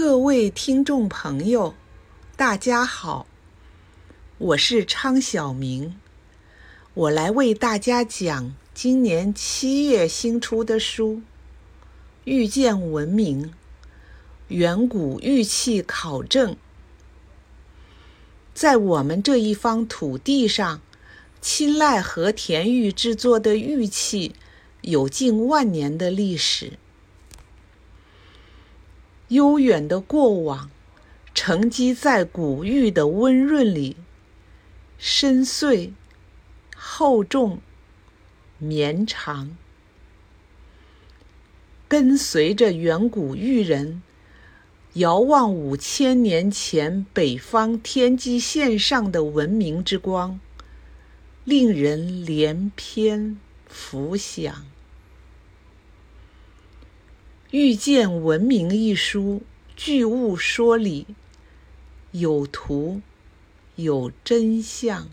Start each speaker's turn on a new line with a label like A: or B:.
A: 各位听众朋友，大家好，我是昌晓明，我来为大家讲今年七月新出的书《遇见文明：远古玉器考证》。在我们这一方土地上，青睐和田玉制作的玉器有近万年的历史。悠远的过往，沉积在古玉的温润里，深邃、厚重、绵长。跟随着远古玉人，遥望五千年前北方天际线上的文明之光，令人连篇浮想。《遇见文明》一书，巨物说理，有图，有真相。